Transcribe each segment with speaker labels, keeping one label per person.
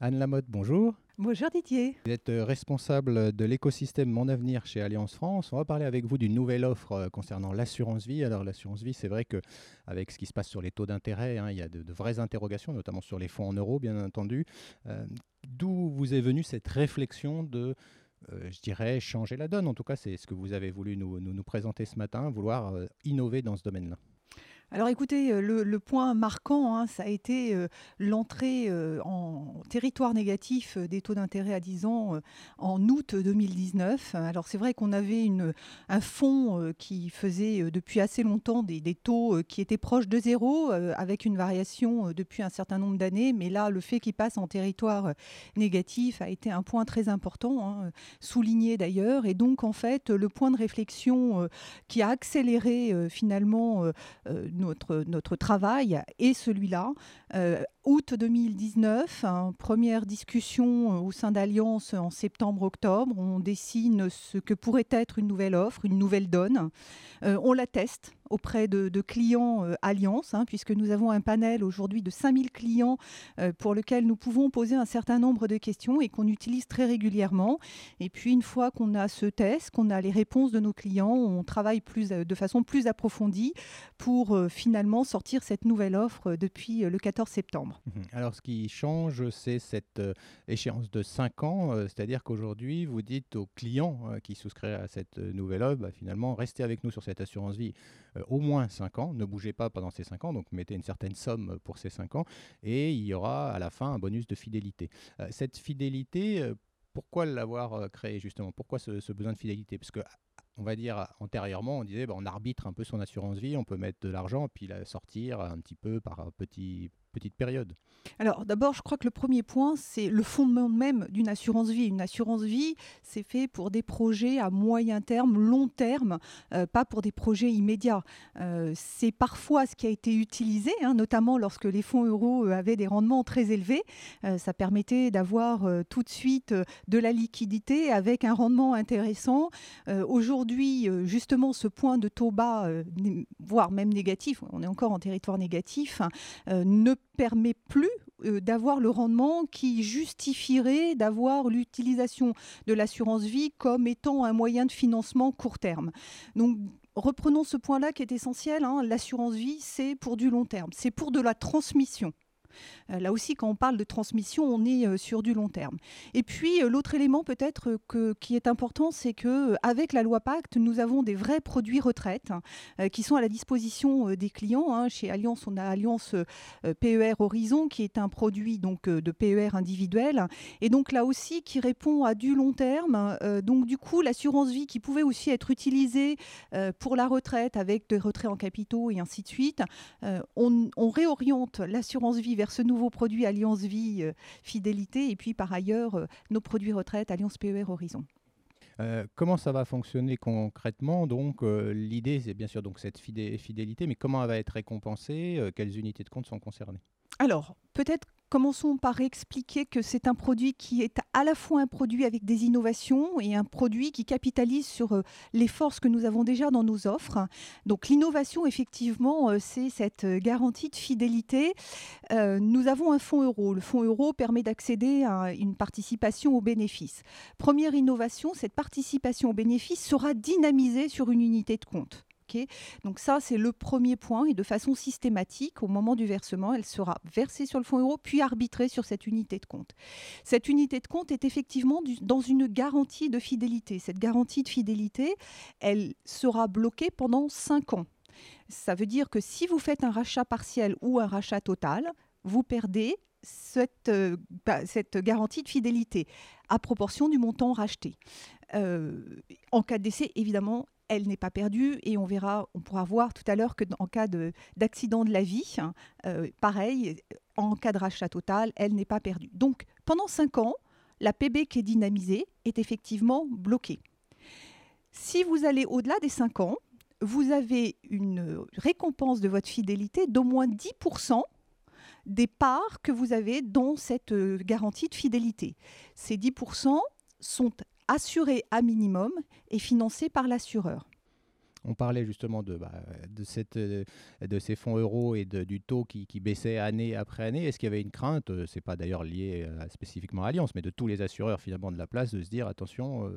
Speaker 1: Anne Lamotte, bonjour.
Speaker 2: Bonjour Didier.
Speaker 1: Vous êtes euh, responsable de l'écosystème Mon Avenir chez Alliance France. On va parler avec vous d'une nouvelle offre euh, concernant l'assurance vie. Alors l'assurance vie, c'est vrai que avec ce qui se passe sur les taux d'intérêt, hein, il y a de, vraies interrogations, notamment sur les fonds en euros, bien entendu. Euh, d'où vous est venue cette réflexion de je dirais, changer la donne? En tout cas, c'est ce que vous avez voulu nous, nous, présenter ce matin, vouloir innover dans ce domaine-là.
Speaker 2: Alors écoutez, euh, le, point marquant, hein, ça a été euh, l'entrée euh, en territoire négatif des taux d'intérêt à 10 ans en août 2019. Alors c'est vrai qu'on avait un fonds qui faisait depuis assez longtemps des, taux qui étaient proches de zéro, avec une variation depuis un certain nombre d'années, mais là le fait qu'il passe en territoire négatif a été un point très important, hein, souligné d'ailleurs, et donc en fait le point de réflexion qui a accéléré finalement notre, travail est celui-là. Euh, août 2019, première discussion euh, au sein d'Alliance en septembre-octobre. On dessine ce que pourrait être une nouvelle offre, une nouvelle donne. Euh, on la teste auprès de, clients euh, Alliance, hein, puisque nous avons un panel aujourd'hui de 5000 clients pour lequel nous pouvons poser un certain nombre de questions et qu'on utilise très régulièrement. Et puis une fois qu'on a ce test, qu'on a les réponses de nos clients, on travaille plus, de façon plus approfondie pour finalement sortir cette nouvelle offre depuis le 14 septembre.
Speaker 1: Mhm. Alors ce qui change, c'est cette euh, échéance de 5 ans, euh, c'est-à-dire qu'aujourd'hui, vous dites aux clients euh, qui souscrivent à cette nouvelle offre, bah, finalement, restez avec nous sur cette assurance vie au moins 5 ans, ne bougez pas pendant ces 5 ans, donc mettez une certaine somme pour ces 5 ans, et il y aura à la fin un bonus de fidélité. cette fidélité, pourquoi l'avoir créée justement? Pourquoi ce, besoin de fidélité? Parce que on va dire, antérieurement, on disait, bah, on arbitre un peu son assurance vie, on peut mettre de l'argent, puis la sortir un petit peu par petit, période
Speaker 2: Alors d'abord, je crois que le premier point, c'est le fondement même d'une assurance vie. Une assurance vie, c'est fait pour des projets à moyen terme, long terme, euh, pas pour des projets immédiats. Euh, c'est parfois ce qui a été utilisé, hein, notamment lorsque les fonds euros euh, avaient des rendements très élevés. ça permettait d'avoir tout de suite de la liquidité avec un rendement intéressant. Aujourd'hui, justement, ce point de taux bas, voire même négatif, on est encore en territoire négatif, hein, ne permet plus euh, d'avoir le rendement qui justifierait d'avoir l'utilisation de l'assurance vie comme étant un moyen de financement court terme. Donc reprenons ce point-là qui est essentiel. Hein. L'assurance vie, c'est pour du long terme, c'est pour de la transmission. Euh, là aussi, quand on parle de transmission, on est euh, sur du long terme. Et puis, euh, l'autre élément peut-être qui est important, c'est que avec la loi Pacte, nous avons des vrais produits retraite hein, qui sont à la disposition des clients. Hein. Chez Alliance, on a Alliance PER Horizon, qui est un produit donc de PER individuel, et donc là aussi qui répond à du long terme. donc du coup, l'assurance vie qui pouvait aussi être utilisée pour la retraite avec des retraits en capitaux et ainsi de suite, on, on réoriente l'assurance vie vers ce nouveau produit Alliance Vie euh, Fidélité et puis par ailleurs euh, nos produits retraite Alliance PER Horizon.
Speaker 1: Euh, comment ça va fonctionner concrètement? Donc, l'idée, c'est bien sûr donc cette fidélité, mais comment elle va être récompensée? Quelles unités de compte sont concernées?
Speaker 2: Alors, peut-être Commençons par expliquer que c'est un produit qui est à la fois un produit avec des innovations et un produit qui capitalise sur euh, les forces que nous avons déjà dans nos offres. Donc l'innovation, effectivement, euh, c'est cette garantie de fidélité. Euh, nous avons un fonds euro. Le fonds euro permet d'accéder à une participation aux bénéfices. Première innovation, cette participation aux bénéfices sera dynamisée sur une unité de compte. Donc ça, c'est le premier point. Et de façon systématique, au moment du versement, elle sera versée sur le fonds euro, puis arbitrée sur cette unité de compte. Cette unité de compte est effectivement dans une garantie de fidélité. Cette garantie de fidélité, elle sera bloquée pendant 5 ans. Ça veut dire que si vous faites un rachat partiel ou un rachat total, vous perdez cette, euh, bah, garantie de fidélité à proportion du montant racheté. Euh, en cas de décès, évidemment, elle n'est pas perdue et on verra, on pourra voir tout à l'heure que en cas d'accident de, la vie, hein, euh, pareil, en cas de rachat total, elle n'est pas perdue. Donc pendant cinq ans, la PB qui est dynamisée est effectivement bloquée. Si vous allez au-delà des cinq ans, vous avez une récompense de votre fidélité d'au moins 10% des parts que vous avez dans cette euh, garantie de fidélité. Ces 10% sont assuré à minimum et financé par l'assureur.
Speaker 1: On parlait justement de, bah, de, cette, de ces fonds euros et du taux qui, baissait année après année. Est-ce qu'il y avait une crainte, c'est pas d'ailleurs lié spécifiquement à Alliance, mais de tous les assureurs finalement de la place, de se dire attention,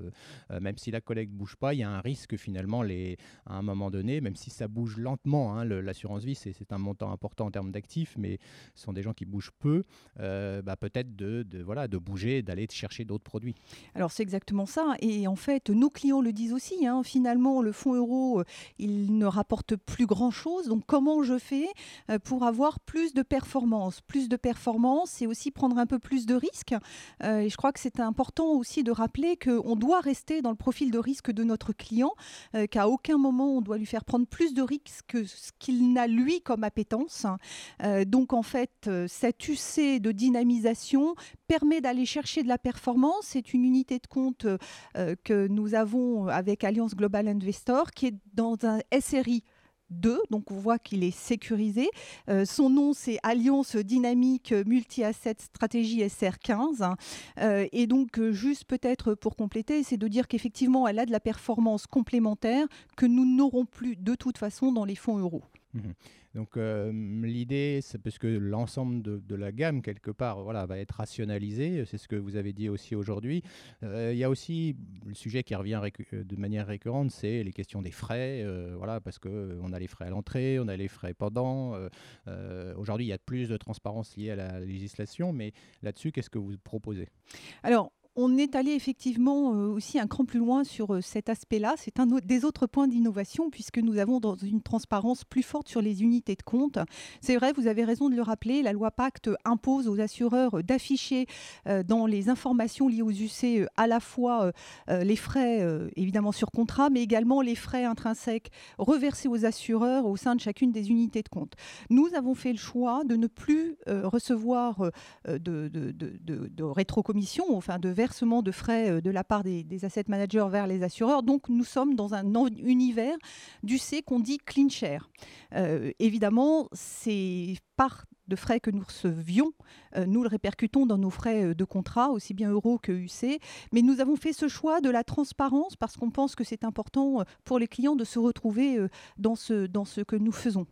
Speaker 1: même si la collecte bouge pas, il y a un risque finalement à un moment donné, même si ça bouge lentement, hein, l'assurance vie c'est un montant important en termes d'actifs, mais ce sont des gens qui bougent peu, bah, peut-être de, de, voilà, de bouger, d'aller chercher d'autres produits.
Speaker 2: Alors c'est exactement ça. Et en fait, nos clients le disent aussi. Hein. Finalement, le fonds euro, euh, il ne rapporte plus grand-chose. Donc comment je fais euh, pour avoir plus de performance? Plus de performance, c'est aussi prendre un peu plus de risques. Euh, et je crois que c'est important aussi de rappeler qu'on doit rester dans le profil de risque de notre client, qu'à aucun moment on doit lui faire prendre plus de risques que ce qu'il n'a lui comme appétence. donc en fait, cette UC de dynamisation permet d'aller chercher de la performance. C'est une unité de compte que nous avons avec Alliance Global Investor qui est dans un SRI 2, donc on voit qu'il est sécurisé. Euh, son nom, c'est Alliance Dynamique Multi-Asset Stratégie SR15. Euh, et donc, juste peut-être pour compléter, c'est de dire qu'effectivement, elle a de la performance complémentaire que nous n'aurons plus de toute façon dans les fonds euros.
Speaker 1: Mmh donc l'idée, c'est parce que l'ensemble de, la gamme, quelque part, voilà, va être rationalisé. C'est ce que vous avez dit aussi aujourd'hui. Il y a aussi le sujet qui revient de manière récurrente, c'est les questions des frais. voilà, parce qu'on a les frais à l'entrée, on a les frais pendant. aujourd'hui, il y a plus de transparence liée à la législation. Mais là-dessus, qu'est-ce que vous proposez?
Speaker 2: Alors, on est allé effectivement euh, aussi un cran plus loin sur euh, cet aspect-là. C'est un des autres points d'innovation puisque nous avons dans une transparence plus forte sur les unités de compte. C'est vrai, vous avez raison de le rappeler, la loi Pacte impose aux assureurs d'afficher euh, dans les informations liées aux UC à la fois les frais évidemment sur contrat, mais également les frais intrinsèques reversés aux assureurs au sein de chacune des unités de compte. Nous avons fait le choix de ne plus recevoir de, de, de, rétrocommission, enfin de versement de frais euh, de la part des, asset managers vers les assureurs. Donc nous sommes dans un univers du C qu'on dit clean share. Euh, évidemment, c'est part de frais que nous recevions, euh, nous le répercutons dans nos frais de contrat, aussi bien euros que UC. Mais nous avons fait ce choix de la transparence parce qu'on pense que c'est important pour les clients de se retrouver dans ce, dans ce que nous faisons.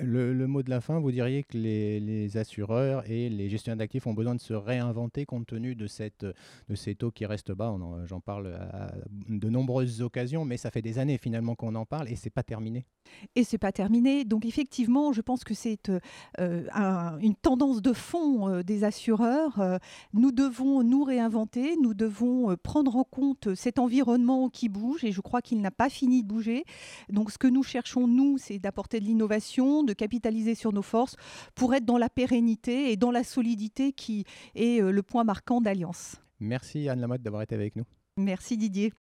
Speaker 1: Le, mot de la fin, vous diriez que les, assureurs et les gestionnaires d'actifs ont besoin de se réinventer compte tenu de, cette, de ces taux qui restent bas. J'en parle à de nombreuses occasions, mais ça fait des années finalement qu'on en parle et c'est pas terminé.
Speaker 2: Et c'est pas terminé. Donc effectivement, je pense que c'est euh, une tendance de fond euh, des assureurs. Euh, nous devons nous réinventer, nous devons prendre en compte cet environnement qui bouge et je crois qu'il n'a pas fini de bouger. Donc ce que nous cherchons, nous, c'est d'apporter de l'innovation de capitaliser sur nos forces pour être dans la pérennité et dans la solidité qui est euh, le point marquant d'Alliance.
Speaker 1: Merci Anne Lamotte d'avoir été avec nous.
Speaker 2: Merci Didier.